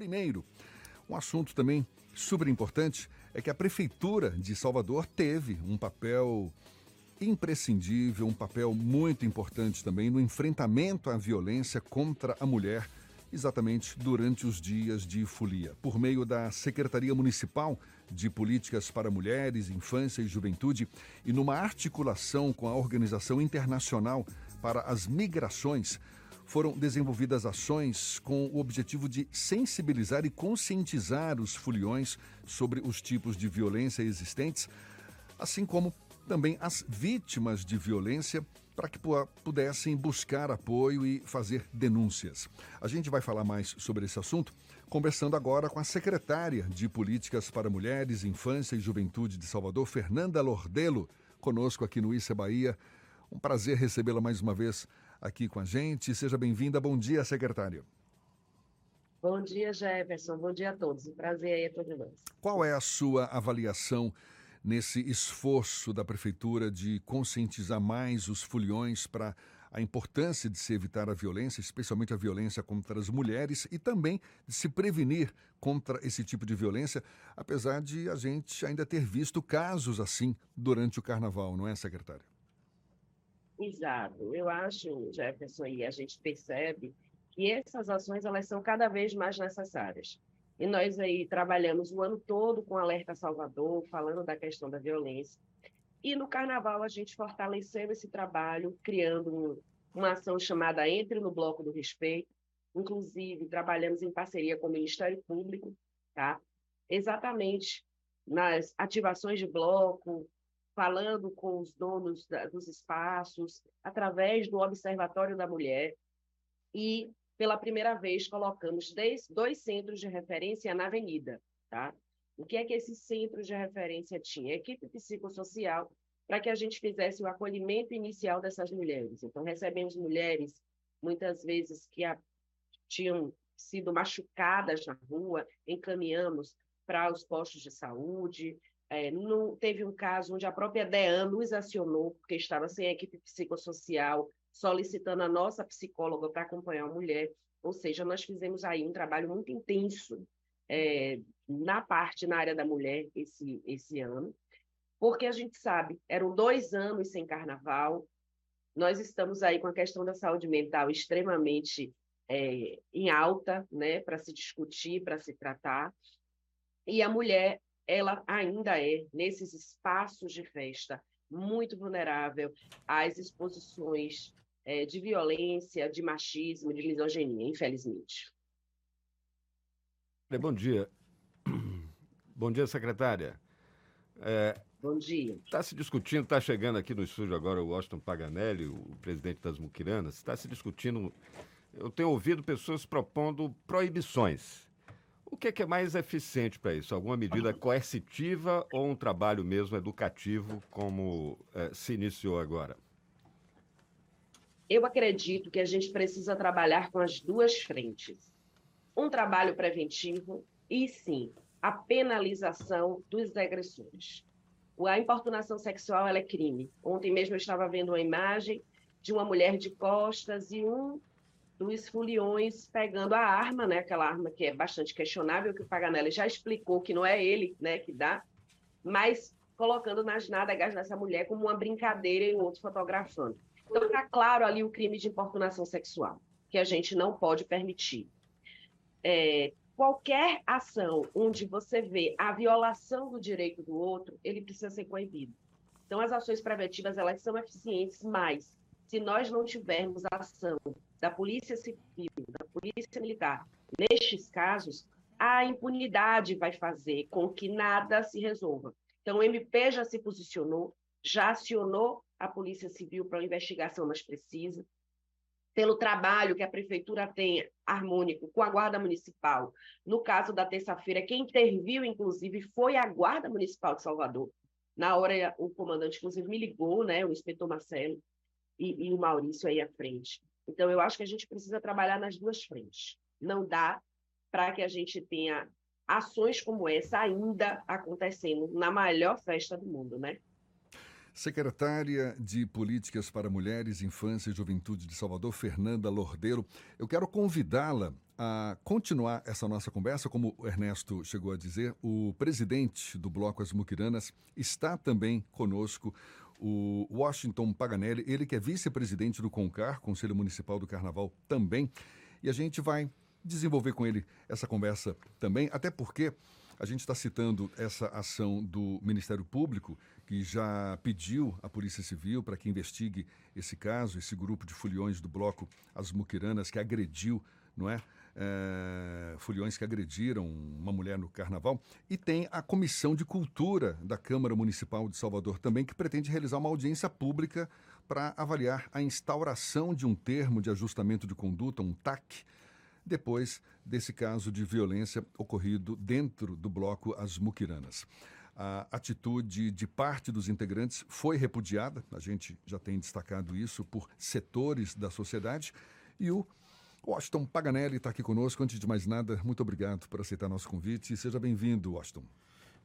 Primeiro, um assunto também super importante é que a Prefeitura de Salvador teve um papel imprescindível, um papel muito importante também no enfrentamento à violência contra a mulher, exatamente durante os dias de folia. Por meio da Secretaria Municipal de Políticas para Mulheres, Infância e Juventude e numa articulação com a Organização Internacional para as Migrações, foram desenvolvidas ações com o objetivo de sensibilizar e conscientizar os foliões sobre os tipos de violência existentes, assim como também as vítimas de violência para que pudessem buscar apoio e fazer denúncias. A gente vai falar mais sobre esse assunto conversando agora com a secretária de Políticas para Mulheres, Infância e Juventude de Salvador, Fernanda Lordelo, conosco aqui no Issa Bahia. Um prazer recebê-la mais uma vez aqui com a gente. Seja bem-vinda. Bom dia, secretária. Bom dia, Jefferson. Bom dia a todos. Um prazer aí a todos nós. Qual é a sua avaliação nesse esforço da prefeitura de conscientizar mais os foliões para a importância de se evitar a violência, especialmente a violência contra as mulheres e também de se prevenir contra esse tipo de violência, apesar de a gente ainda ter visto casos assim durante o carnaval, não é, secretária? Exato. Eu acho, Jefferson, e a gente percebe que essas ações elas são cada vez mais necessárias. E nós aí trabalhamos o ano todo com Alerta Salvador, falando da questão da violência. E no Carnaval a gente fortaleceu esse trabalho, criando um, uma ação chamada Entre no Bloco do Respeito. Inclusive, trabalhamos em parceria com o Ministério Público, tá? exatamente nas ativações de bloco, falando com os donos da, dos espaços, através do Observatório da Mulher. E pela primeira vez, colocamos dois centros de referência na avenida. Tá? O que é que esse centro de referência tinha? Equipe psicossocial, para que a gente fizesse o acolhimento inicial dessas mulheres. Então, recebemos mulheres, muitas vezes, que a, tinham sido machucadas na rua, encaminhamos para os postos de saúde. É, no, teve um caso onde a própria DEAN nos acionou, porque estava sem equipe psicossocial, solicitando a nossa psicóloga para acompanhar a mulher. Ou seja, nós fizemos aí um trabalho muito intenso é, na parte, na área da mulher, esse, esse ano, porque a gente sabe, eram dois anos sem carnaval, nós estamos aí com a questão da saúde mental extremamente é, em alta, né, para se discutir, para se tratar, e a mulher, ela ainda é, nesses espaços de festa, muito vulnerável às exposições é, de violência, de machismo, de misoginia, infelizmente. Bom dia. Bom dia, secretária. É, Bom dia. Está se discutindo, está chegando aqui no estúdio agora o Washington Paganelli, o presidente das Muquiranas, está se discutindo. Eu tenho ouvido pessoas propondo proibições o que é, que é mais eficiente para isso? Alguma medida coercitiva ou um trabalho mesmo educativo, como é, se iniciou agora? Eu acredito que a gente precisa trabalhar com as duas frentes. Um trabalho preventivo e, sim, a penalização dos agressores. A importunação sexual é crime. Ontem mesmo eu estava vendo uma imagem de uma mulher de costas e um dos foliões pegando a arma, né, aquela arma que é bastante questionável, que o Paganelli já explicou que não é ele né, que dá, mas colocando nas nádegas dessa mulher como uma brincadeira e o outro fotografando. Então está claro ali o crime de importunação sexual, que a gente não pode permitir. É, qualquer ação onde você vê a violação do direito do outro, ele precisa ser coibido. Então as ações preventivas elas são eficientes, mas se nós não tivermos ação da Polícia Civil, da Polícia Militar, nestes casos, a impunidade vai fazer com que nada se resolva. Então, o MP já se posicionou, já acionou a Polícia Civil para a investigação mais precisa, pelo trabalho que a Prefeitura tem harmônico com a Guarda Municipal. No caso da terça-feira, quem interviu, inclusive, foi a Guarda Municipal de Salvador. Na hora, o comandante, inclusive, me ligou, né, o inspetor Marcelo, e, e o Maurício aí à frente. Então, eu acho que a gente precisa trabalhar nas duas frentes. Não dá para que a gente tenha ações como essa ainda acontecendo na maior festa do mundo, né? Secretária de Políticas para Mulheres, Infância e Juventude de Salvador, Fernanda Lordeiro, eu quero convidá-la a continuar essa nossa conversa, como o Ernesto chegou a dizer, o presidente do Bloco As Muquiranas está também conosco, o Washington Paganelli, ele que é vice-presidente do CONCAR, Conselho Municipal do Carnaval também, e a gente vai desenvolver com ele essa conversa também, até porque a gente está citando essa ação do Ministério Público, que já pediu à Polícia Civil para que investigue esse caso, esse grupo de foliões do bloco As Muquiranas que agrediu, não é? É? foliões que agrediram uma mulher no carnaval. E tem a Comissão de Cultura da Câmara Municipal de Salvador também, que pretende realizar uma audiência pública para avaliar a instauração de um termo de ajustamento de conduta, um TAC, depois desse caso de violência ocorrido dentro do bloco As Muquiranas. A atitude de parte dos integrantes foi repudiada, a gente já tem destacado isso por setores da sociedade, e o Washington Paganelli está aqui conosco. Antes de mais nada, muito obrigado por aceitar nosso convite e seja bem-vindo, Washington.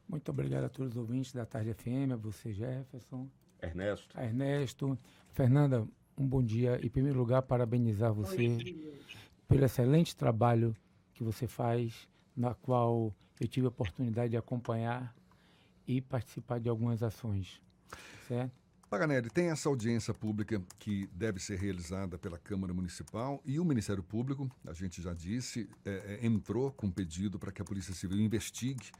Muito obrigado a todos os ouvintes da Tarde FM, a você, Jefferson. Ernesto. A Ernesto. Fernanda, um bom dia. Em primeiro lugar, parabenizar você pelo excelente trabalho que você faz, na qual eu tive a oportunidade de acompanhar e participar de algumas ações. Certo? Paganelli, tem essa audiência pública que deve ser realizada pela Câmara Municipal e o Ministério Público, a gente já disse, é, é, entrou com pedido para que a Polícia Civil investigue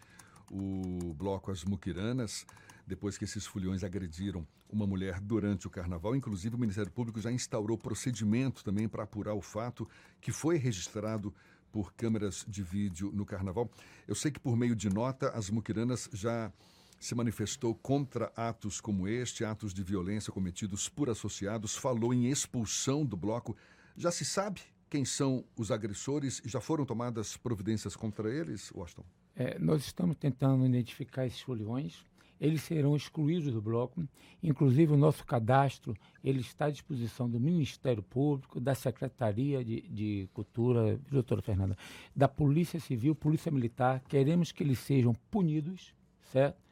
o bloco As Muquiranas, depois que esses fulhões agrediram uma mulher durante o carnaval. Inclusive, o Ministério Público já instaurou procedimento também para apurar o fato que foi registrado por câmeras de vídeo no carnaval. Eu sei que por meio de nota as muquiranas já se manifestou contra atos como este, atos de violência cometidos por associados, falou em expulsão do bloco. Já se sabe quem são os agressores e já foram tomadas providências contra eles, Washington? É, nós estamos tentando identificar esses foliões eles serão excluídos do bloco. Inclusive, o nosso cadastro ele está à disposição do Ministério Público, da Secretaria de, de Cultura, doutora Fernanda, da Polícia Civil, Polícia Militar. Queremos que eles sejam punidos, certo?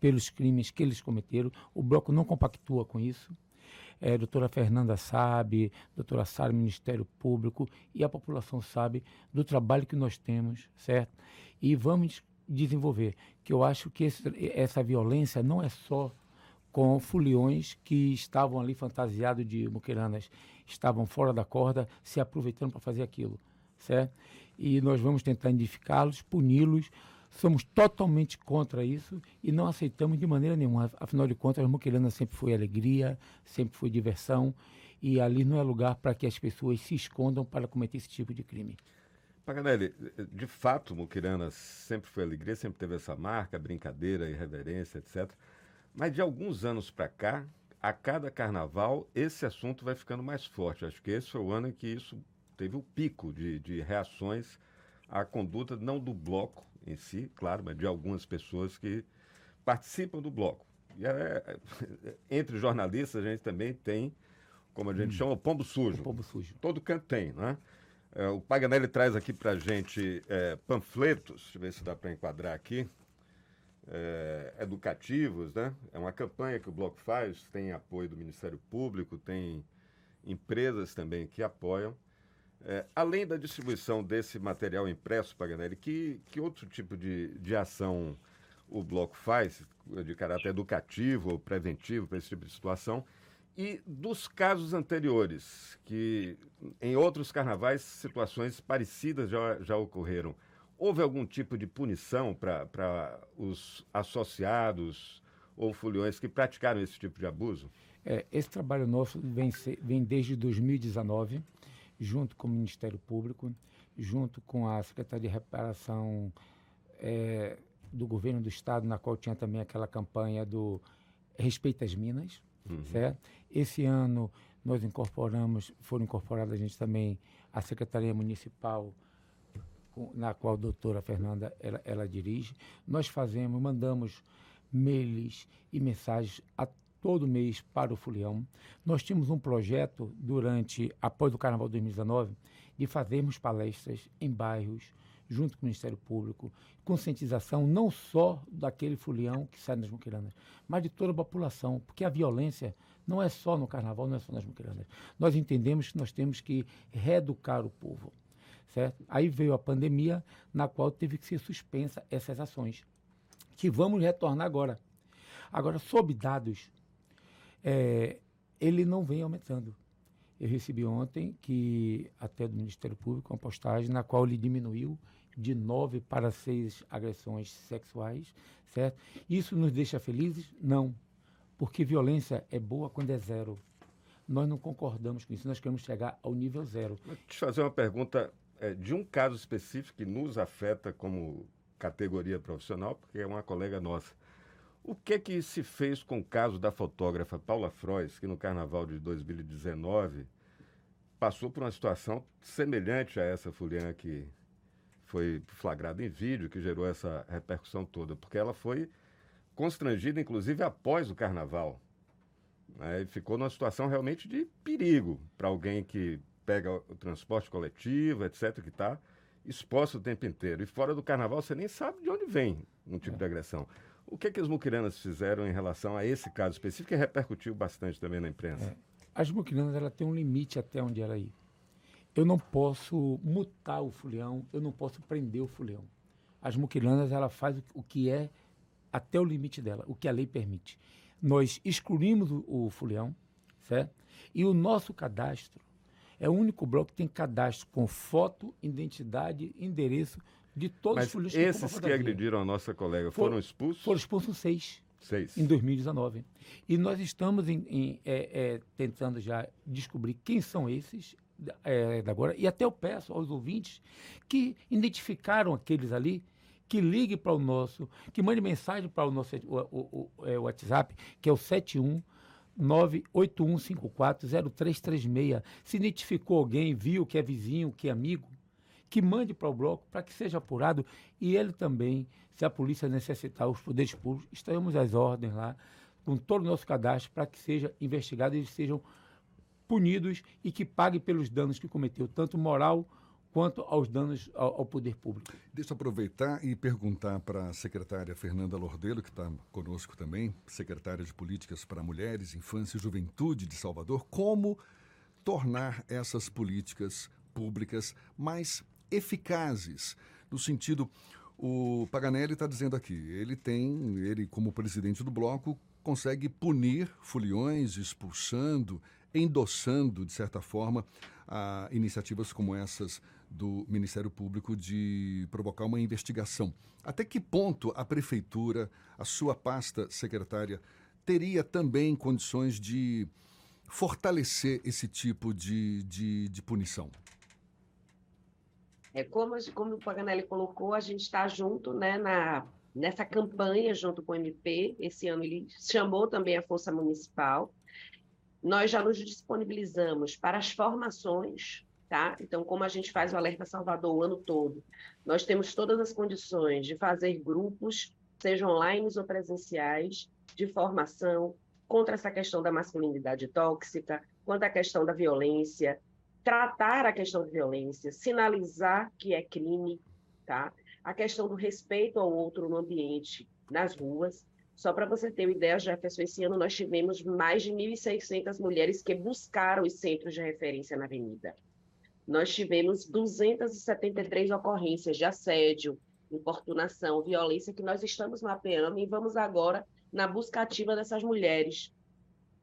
Pelos crimes que eles cometeram. O bloco não compactua com isso. É, doutora Fernanda sabe, doutora Sara, Ministério Público e a população sabe do trabalho que nós temos, certo? E vamos desenvolver. Que eu acho que esse, essa violência não é só com foliões que estavam ali fantasiados de muquiranas, estavam fora da corda, se aproveitando para fazer aquilo, certo? E nós vamos tentar identificá-los, puni-los. Somos totalmente contra isso e não aceitamos de maneira nenhuma. Afinal de contas, a muquirana sempre foi alegria, sempre foi diversão e ali não é lugar para que as pessoas se escondam para cometer esse tipo de crime. Paganelli, de fato, Muquirana sempre foi alegria, sempre teve essa marca, brincadeira, irreverência, etc. Mas de alguns anos para cá, a cada carnaval, esse assunto vai ficando mais forte. Acho que esse foi o ano em que isso teve o pico de, de reações à conduta, não do bloco em si, claro, mas de algumas pessoas que participam do bloco. E é, entre jornalistas, a gente também tem, como a gente hum. chama, o pombo sujo. O pombo sujo. Todo canto tem, não é? É, o Paganelli traz aqui para a gente é, panfletos, deixa eu ver se dá para enquadrar aqui, é, educativos, né? É uma campanha que o Bloco faz, tem apoio do Ministério Público, tem empresas também que apoiam. É, além da distribuição desse material impresso, Paganelli, que, que outro tipo de, de ação o Bloco faz, de caráter educativo ou preventivo para esse tipo de situação? E dos casos anteriores, que em outros carnavais situações parecidas já, já ocorreram, houve algum tipo de punição para os associados ou foliões que praticaram esse tipo de abuso? É, esse trabalho nosso vem, vem desde 2019, junto com o Ministério Público, junto com a Secretaria de Reparação é, do Governo do Estado, na qual tinha também aquela campanha do Respeita as Minas, uhum. certo? Esse ano nós incorporamos, foram incorporadas a gente também a Secretaria Municipal, na qual a doutora Fernanda ela, ela dirige. Nós fazemos, mandamos mails e mensagens a todo mês para o Fulião. Nós tínhamos um projeto durante, após o Carnaval 2019, de fazermos palestras em bairros, junto com o Ministério Público, conscientização não só daquele fulião que sai nas muquiranas, mas de toda a população, porque a violência não é só no carnaval, não é só nas muquiranas. Nós entendemos que nós temos que reeducar o povo, certo? Aí veio a pandemia, na qual teve que ser suspensa essas ações, que vamos retornar agora. Agora, sob dados, é, ele não vem aumentando. Eu recebi ontem que, até do Ministério Público, uma postagem na qual ele diminuiu de nove para seis agressões sexuais, certo? Isso nos deixa felizes? Não, porque violência é boa quando é zero. Nós não concordamos com isso, nós queremos chegar ao nível zero. Deixa eu fazer uma pergunta é, de um caso específico que nos afeta como categoria profissional, porque é uma colega nossa. O que é que se fez com o caso da fotógrafa Paula Frois, que no carnaval de 2019 passou por uma situação semelhante a essa Fuliana que foi flagrada em vídeo, que gerou essa repercussão toda, porque ela foi constrangida, inclusive, após o carnaval. Né? E ficou numa situação realmente de perigo para alguém que pega o transporte coletivo, etc., que está exposto o tempo inteiro. E fora do carnaval, você nem sabe de onde vem um tipo é. de agressão. O que, é que as muquiranas fizeram em relação a esse caso específico que repercutiu bastante também na imprensa? É. As muquiranas ela tem um limite até onde ela ir. Eu não posso mutar o fulião, eu não posso prender o fulião. As muquiranas ela faz o que é até o limite dela, o que a lei permite. Nós excluímos o, o fulião, certo? E o nosso cadastro é o único bloco que tem cadastro com foto, identidade, endereço de todos Mas os que esses que agrediram a nossa colega foram, foram expulsos? Foram expulsos seis. Seis. Em 2019. E nós estamos em, em, é, é, tentando já descobrir quem são esses é, agora. E até eu peço aos ouvintes que identificaram aqueles ali que ligue para o nosso, que mande mensagem para o nosso o, o, o, é, WhatsApp, que é o 71 981540336. Se identificou alguém, viu que é vizinho, que é amigo, que mande para o bloco para que seja apurado e ele também, se a polícia necessitar, os poderes públicos, estaremos às ordens lá, com todo o nosso cadastro, para que seja investigado e sejam punidos e que pague pelos danos que cometeu, tanto moral quanto aos danos ao, ao, poder público. Deixa eu aproveitar e perguntar para a secretária Fernanda Lordelo, que está conosco também, secretária de Políticas para Mulheres, Infância e Juventude de Salvador, como tornar essas políticas públicas mais eficazes, no sentido, o Paganelli está dizendo aqui, ele tem, ele como presidente do bloco, consegue punir foliões, expulsando, endossando, de certa forma, iniciativas como essas do Ministério Público de provocar uma investigação. Até que ponto a prefeitura, a sua pasta secretária, teria também condições de fortalecer esse tipo de, de, de punição? É, como, como o Paganelli colocou, a gente está junto né, na, nessa campanha junto com o MP. Esse ano ele chamou também a Força Municipal. Nós já nos disponibilizamos para as formações Tá? Então, como a gente faz o Alerta Salvador o ano todo, nós temos todas as condições de fazer grupos, sejam online ou presenciais, de formação contra essa questão da masculinidade tóxica, quanto à questão da violência, tratar a questão da violência, sinalizar que é crime, tá? A questão do respeito ao outro no ambiente, nas ruas. Só para você ter uma ideia, Jefferson, esse ano nós tivemos mais de 1.600 mulheres que buscaram os centros de referência na Avenida nós tivemos 273 ocorrências de assédio, importunação, violência que nós estamos mapeando e vamos agora na busca ativa dessas mulheres,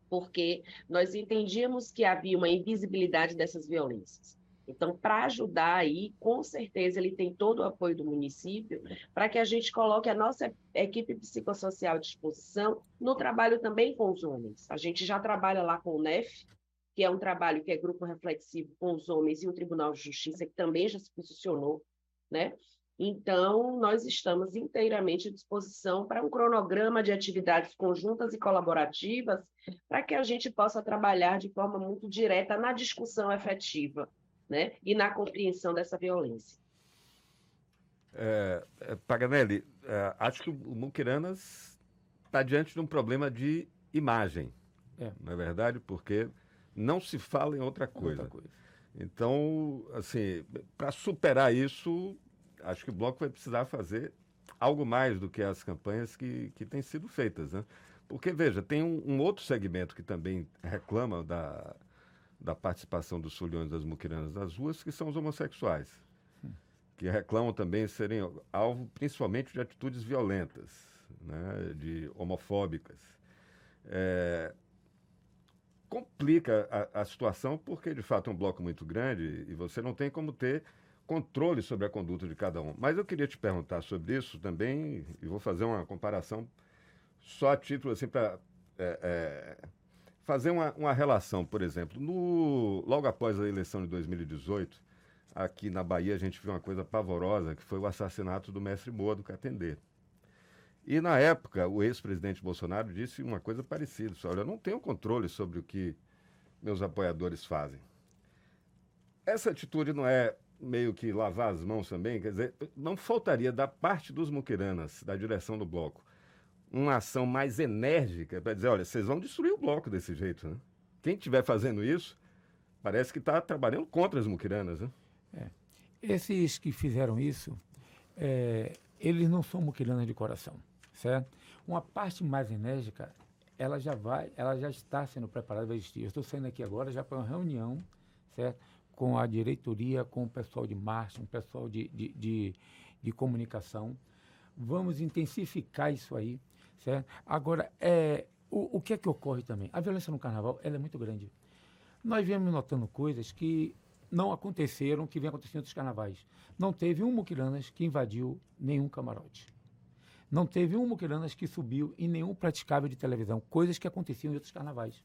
porque nós entendíamos que havia uma invisibilidade dessas violências. Então, para ajudar aí, com certeza ele tem todo o apoio do município para que a gente coloque a nossa equipe psicossocial à disposição no trabalho também com os homens. A gente já trabalha lá com o NEF, que é um trabalho que é grupo reflexivo com os homens e o Tribunal de Justiça, que também já se posicionou, né? Então, nós estamos inteiramente à disposição para um cronograma de atividades conjuntas e colaborativas, para que a gente possa trabalhar de forma muito direta na discussão efetiva né? e na compreensão dessa violência. É, é, Paganelli, é, acho que o Muquiranas está diante de um problema de imagem, é. não é verdade? Porque não se fala em outra coisa. Outra coisa. Então, assim, para superar isso, acho que o Bloco vai precisar fazer algo mais do que as campanhas que, que têm sido feitas, né? Porque, veja, tem um, um outro segmento que também reclama da, da participação dos folhões das muquiranas das ruas, que são os homossexuais. que reclamam também serem alvo principalmente de atitudes violentas, né, de homofóbicas. É, complica a, a, situação porque, de fato, é um bloco muito grande e você não tem como ter controle sobre a conduta de cada um. Mas eu queria te perguntar sobre isso também e vou fazer uma comparação só a título assim para é, é, fazer uma, uma relação, por exemplo, no, logo após a eleição de 2018, aqui na Bahia a gente viu uma coisa pavorosa, que foi o assassinato do mestre Moa do Catendê. E na época, o ex-presidente Bolsonaro disse uma coisa parecida: olha, eu não tenho controle sobre o que meus apoiadores fazem. Essa atitude não é meio que lavar as mãos também? Quer dizer, não faltaria da parte dos muquiranas, da direção do bloco, uma ação mais enérgica para dizer: olha, vocês vão destruir o bloco desse jeito. Né? Quem estiver fazendo isso, parece que está trabalhando contra as muquiranas. Né? É. Esses que fizeram isso, é, eles não são muquiranas de coração certo? Uma parte mais enérgica, ela já vai, ela já está sendo preparada para existir. Eu estou saindo aqui agora já para uma reunião, certo? Com a diretoria, com o pessoal de marketing, o pessoal de, de, de, de comunicação. Vamos intensificar isso aí, certo? Agora, é, o, o que é que ocorre também? A violência no carnaval, ela é muito grande. Nós viemos notando coisas que não aconteceram, que vem acontecendo outros carnavais. Não teve um Muquiranas que invadiu nenhum camarote. Não teve um Muquiranas que subiu em nenhum praticável de televisão, coisas que aconteciam em outros carnavais.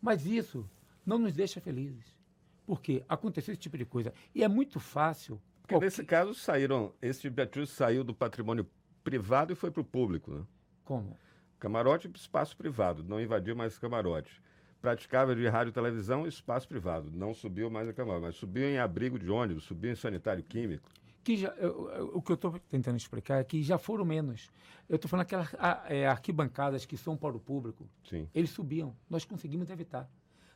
Mas isso não nos deixa felizes. Porque aconteceu esse tipo de coisa. E é muito fácil. Porque qualquer... nesse caso saíram, esse atitude saiu do patrimônio privado e foi para o público, né? Como? Camarote, espaço privado, não invadiu mais camarote. Praticável de rádio e televisão, espaço privado, não subiu mais a camarote, mas subiu em abrigo de ônibus, subiu em sanitário químico que já, eu, eu, o que eu estou tentando explicar é que já foram menos. Eu estou falando aquelas é, arquibancadas que são para o público. Sim. Eles subiam. Nós conseguimos evitar.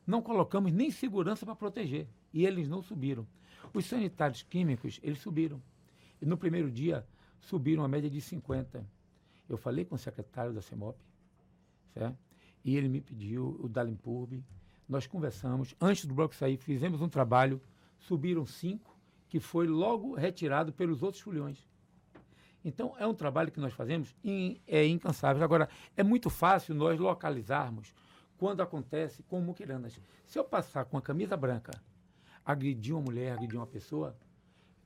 Não colocamos nem segurança para proteger. E eles não subiram. Os sanitários químicos, eles subiram. E no primeiro dia, subiram a média de 50. Eu falei com o secretário da CEMOP, certo? e ele me pediu, o Dalimpurb, nós conversamos. Antes do bloco sair, fizemos um trabalho, subiram cinco que foi logo retirado pelos outros foliões. Então, é um trabalho que nós fazemos e é incansável. Agora, é muito fácil nós localizarmos quando acontece com muquiranas. Se eu passar com a camisa branca, agredir uma mulher, agredir uma pessoa,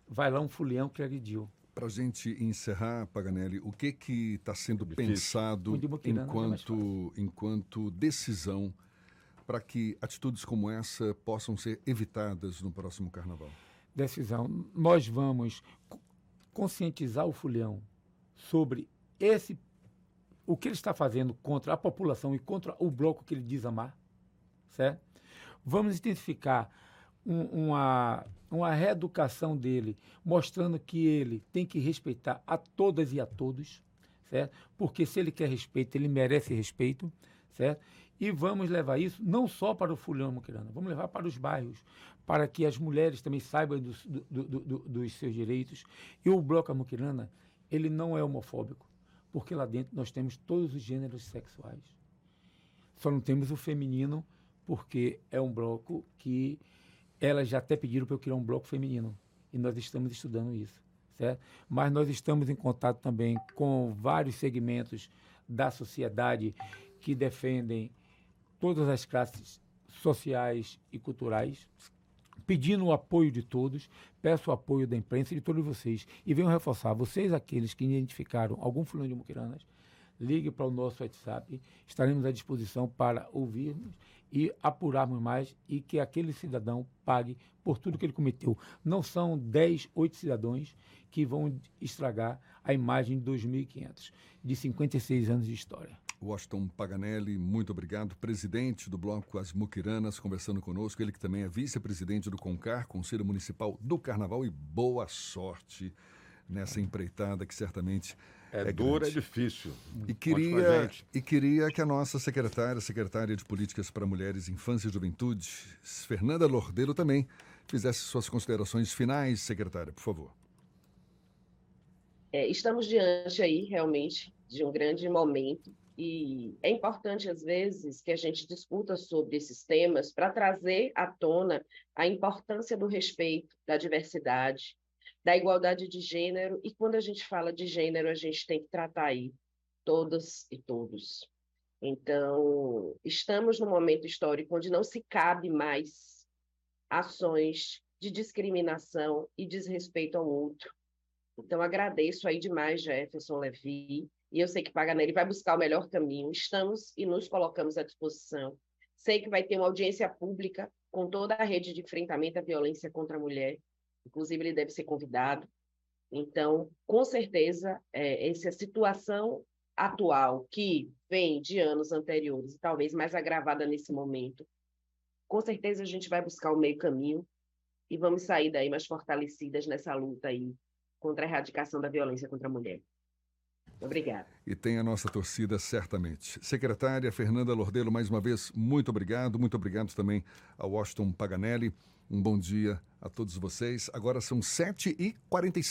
vai lá um fulião que agrediu. Para a gente encerrar, Paganelli, o que que está sendo Difícil. pensado é enquanto, é enquanto decisão para que atitudes como essa possam ser evitadas no próximo Carnaval? decisão, nós vamos conscientizar o Fulhão sobre esse o que ele está fazendo contra a população e contra o bloco que ele diz amar, certo? Vamos intensificar um, uma, uma reeducação dele, mostrando que ele tem que respeitar a todas e a todos, certo? Porque se ele quer respeito, ele merece respeito, certo? E vamos levar isso não só para o Fulhão Muquirana, vamos levar para os bairros, para que as mulheres também saibam dos, do, do, do, dos seus direitos. E o Bloco Muquirana, ele não é homofóbico, porque lá dentro nós temos todos os gêneros sexuais. Só não temos o feminino, porque é um bloco que elas já até pediram para eu criar um bloco feminino. E nós estamos estudando isso, certo? Mas nós estamos em contato também com vários segmentos da sociedade que defendem todas as classes sociais e culturais, pedindo o apoio de todos, peço o apoio da imprensa e de todos vocês. E venho reforçar, vocês aqueles que identificaram algum fulano de Muquiranas, ligue para o nosso WhatsApp, estaremos à disposição para ouvirmos e apurarmos mais e que aquele cidadão pague por tudo que ele cometeu. Não são 10, 8 cidadãos que vão estragar a imagem de 2.500, de 56 anos de história. Washington Paganelli, muito obrigado. Presidente do Bloco As Muquiranas, conversando conosco. Ele que também é vice-presidente do CONCAR, Conselho Municipal do Carnaval. E boa sorte nessa empreitada que certamente é, é dura, é difícil. E queria, e queria que a nossa secretária, secretária de Políticas para Mulheres, Infância e Juventude, Fernanda Lordelo, também fizesse suas considerações finais, secretária, por favor. É, estamos diante aí, realmente, de um grande momento e é importante, às vezes, que a gente discuta sobre esses temas para trazer à tona a importância do respeito, da diversidade, da igualdade de gênero, e quando a gente fala de gênero, a gente tem que tratar aí todas e todos. Então, estamos num momento histórico onde não se cabe mais ações de discriminação e desrespeito ao outro. Então, agradeço aí demais, Jefferson Levi, e eu sei que Paganelli vai buscar o melhor caminho. Estamos e nos colocamos à disposição. Sei que vai ter uma audiência pública com toda a rede de enfrentamento à violência contra a mulher. Inclusive, ele deve ser convidado. Então, com certeza, é, essa situação atual, que vem de anos anteriores, e talvez mais agravada nesse momento, com certeza a gente vai buscar o meio caminho e vamos sair daí mais fortalecidas nessa luta aí contra a erradicação da violência contra a mulher. Obrigada. E tem a nossa torcida, certamente. Secretária Fernanda Lordelo, mais uma vez, muito obrigado. Muito obrigado também ao Washington Paganelli. Um bom dia a todos vocês. Agora são 7h45.